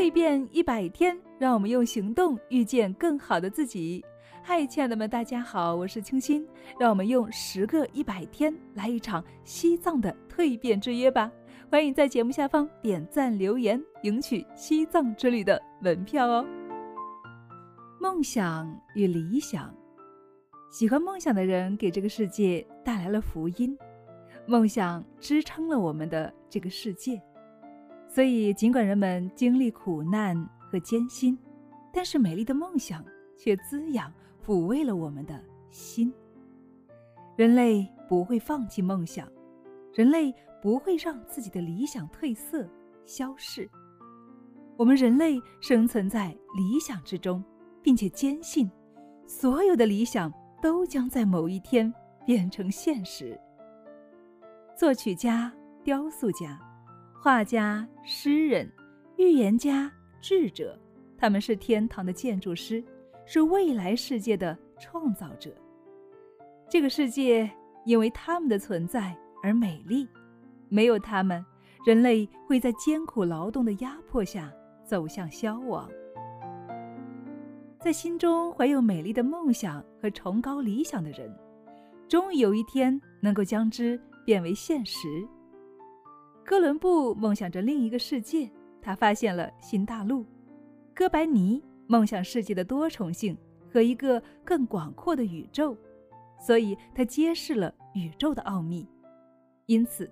蜕变一百天，让我们用行动遇见更好的自己。嗨，亲爱的们，大家好，我是清新。让我们用十个一百天来一场西藏的蜕变之约吧！欢迎在节目下方点赞留言，赢取西藏之旅的门票哦。梦想与理想，喜欢梦想的人给这个世界带来了福音，梦想支撑了我们的这个世界。所以，尽管人们经历苦难和艰辛，但是美丽的梦想却滋养、抚慰了我们的心。人类不会放弃梦想，人类不会让自己的理想褪色、消逝。我们人类生存在理想之中，并且坚信，所有的理想都将在某一天变成现实。作曲家、雕塑家。画家、诗人、预言家、智者，他们是天堂的建筑师，是未来世界的创造者。这个世界因为他们的存在而美丽，没有他们，人类会在艰苦劳动的压迫下走向消亡。在心中怀有美丽的梦想和崇高理想的人，终于有一天能够将之变为现实。哥伦布梦想着另一个世界，他发现了新大陆；哥白尼梦想世界的多重性和一个更广阔的宇宙，所以他揭示了宇宙的奥秘，因此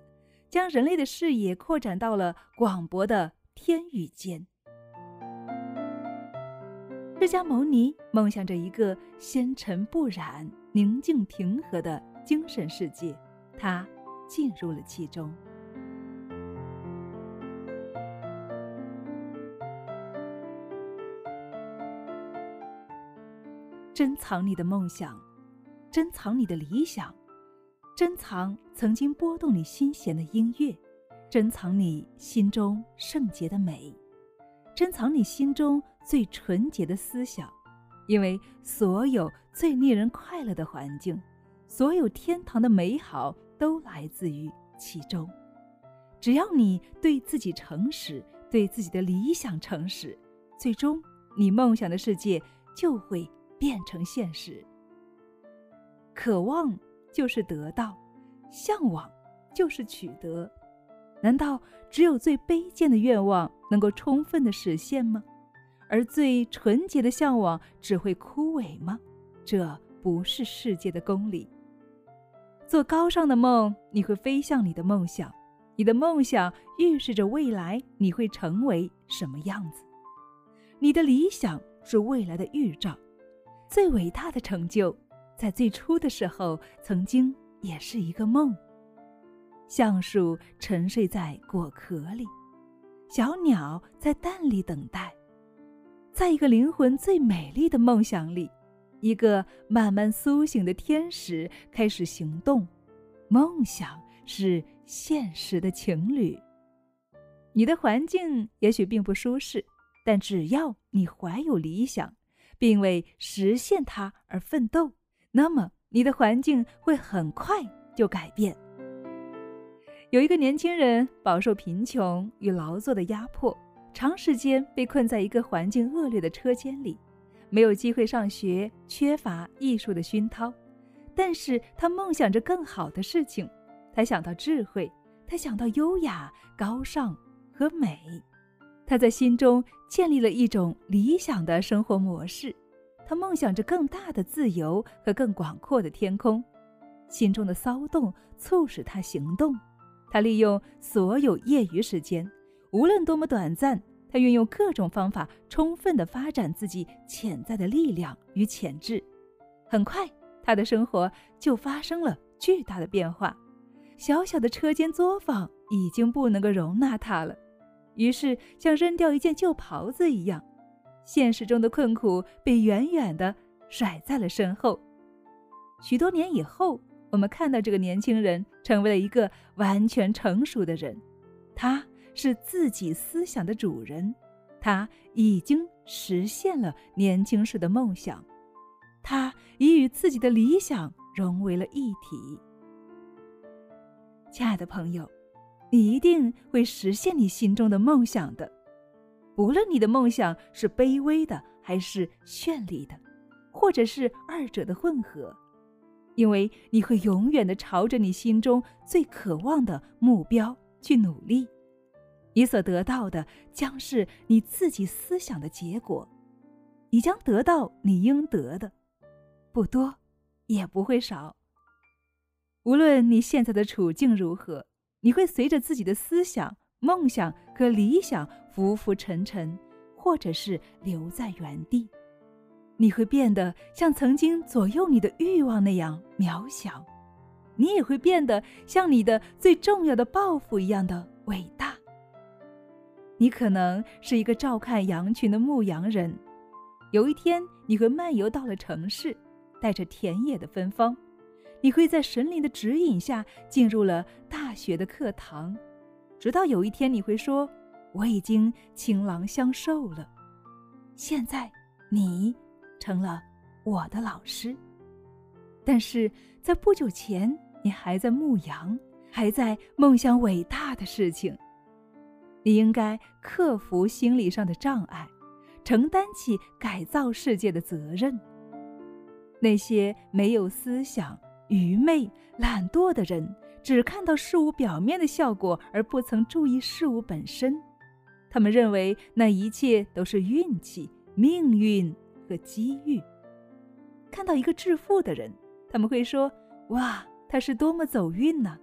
将人类的视野扩展到了广博的天宇间。释迦牟尼梦想着一个纤尘不染、宁静平和的精神世界，他进入了其中。珍藏你的梦想，珍藏你的理想，珍藏曾经拨动你心弦的音乐，珍藏你心中圣洁的美，珍藏你心中最纯洁的思想，因为所有最令人快乐的环境，所有天堂的美好都来自于其中。只要你对自己诚实，对自己的理想诚实，最终你梦想的世界就会。变成现实。渴望就是得到，向往就是取得。难道只有最卑贱的愿望能够充分的实现吗？而最纯洁的向往只会枯萎吗？这不是世界的公理。做高尚的梦，你会飞向你的梦想。你的梦想预示着未来你会成为什么样子。你的理想是未来的预兆。最伟大的成就，在最初的时候，曾经也是一个梦。橡树沉睡在果壳里，小鸟在蛋里等待。在一个灵魂最美丽的梦想里，一个慢慢苏醒的天使开始行动。梦想是现实的情侣。你的环境也许并不舒适，但只要你怀有理想。并为实现它而奋斗，那么你的环境会很快就改变。有一个年轻人饱受贫穷与劳作的压迫，长时间被困在一个环境恶劣的车间里，没有机会上学，缺乏艺术的熏陶。但是他梦想着更好的事情，他想到智慧，他想到优雅、高尚和美。他在心中建立了一种理想的生活模式，他梦想着更大的自由和更广阔的天空，心中的骚动促使他行动。他利用所有业余时间，无论多么短暂，他运用各种方法，充分地发展自己潜在的力量与潜质。很快，他的生活就发生了巨大的变化。小小的车间作坊已经不能够容纳他了。于是，像扔掉一件旧袍子一样，现实中的困苦被远远的甩在了身后。许多年以后，我们看到这个年轻人成为了一个完全成熟的人，他是自己思想的主人，他已经实现了年轻时的梦想，他已与自己的理想融为了一体。亲爱的朋友。你一定会实现你心中的梦想的，不论你的梦想是卑微的还是绚丽的，或者是二者的混合，因为你会永远的朝着你心中最渴望的目标去努力，你所得到的将是你自己思想的结果，你将得到你应得的，不多，也不会少。无论你现在的处境如何，你会随着自己的思想。梦想和理想浮浮沉沉，或者是留在原地，你会变得像曾经左右你的欲望那样渺小，你也会变得像你的最重要的抱负一样的伟大。你可能是一个照看羊群的牧羊人，有一天你会漫游到了城市，带着田野的芬芳，你会在神灵的指引下进入了大学的课堂。直到有一天，你会说：“我已经倾囊相授了。”现在，你成了我的老师。但是在不久前，你还在牧羊，还在梦想伟大的事情。你应该克服心理上的障碍，承担起改造世界的责任。那些没有思想、愚昧、懒惰的人。只看到事物表面的效果，而不曾注意事物本身。他们认为那一切都是运气、命运和机遇。看到一个致富的人，他们会说：“哇，他是多么走运呐！”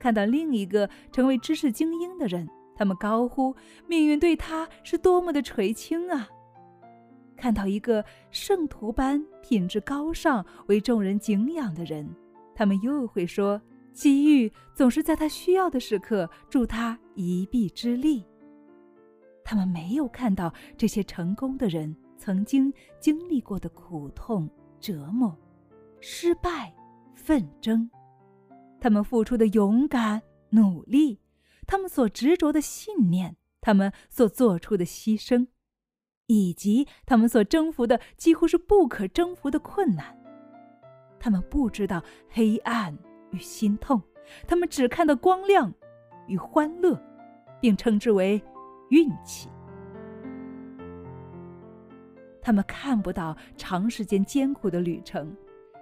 看到另一个成为知识精英的人，他们高呼：“命运对他是多么的垂青啊！”看到一个圣徒般品质高尚、为众人敬仰的人，他们又会说。机遇总是在他需要的时刻助他一臂之力。他们没有看到这些成功的人曾经经历过的苦痛、折磨、失败、纷争，他们付出的勇敢、努力，他们所执着的信念，他们所做出的牺牲，以及他们所征服的几乎是不可征服的困难。他们不知道黑暗。与心痛，他们只看到光亮与欢乐，并称之为运气。他们看不到长时间艰苦的旅程，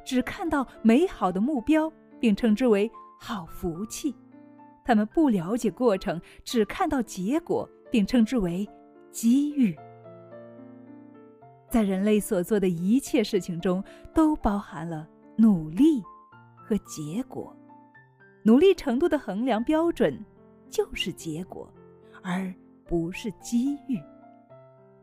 只看到美好的目标，并称之为好福气。他们不了解过程，只看到结果，并称之为机遇。在人类所做的一切事情中，都包含了努力。和结果，努力程度的衡量标准就是结果，而不是机遇。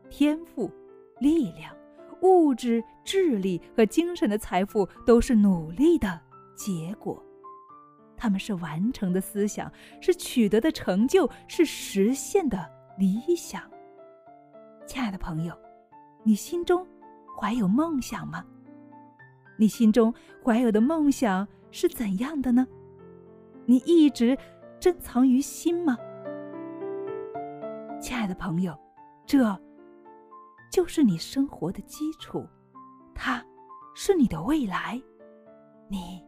天赋、力量、物质、智力和精神的财富都是努力的结果，他们是完成的思想，是取得的成就，是实现的理想。亲爱的朋友，你心中怀有梦想吗？你心中怀有的梦想是怎样的呢？你一直珍藏于心吗？亲爱的朋友，这就是你生活的基础，它是你的未来，你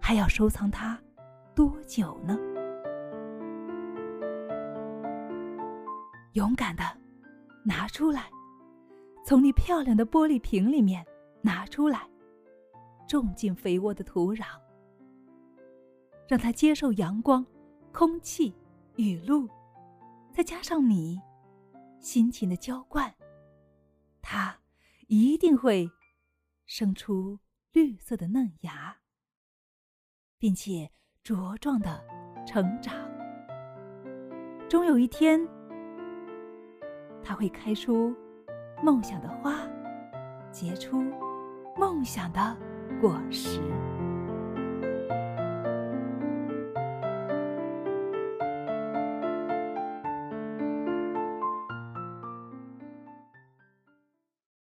还要收藏它多久呢？勇敢的拿出来，从你漂亮的玻璃瓶里面。拿出来，种进肥沃的土壤，让它接受阳光、空气、雨露，再加上你辛勤的浇灌，它一定会生出绿色的嫩芽，并且茁壮的成长。终有一天，它会开出梦想的花，结出。梦想的果实。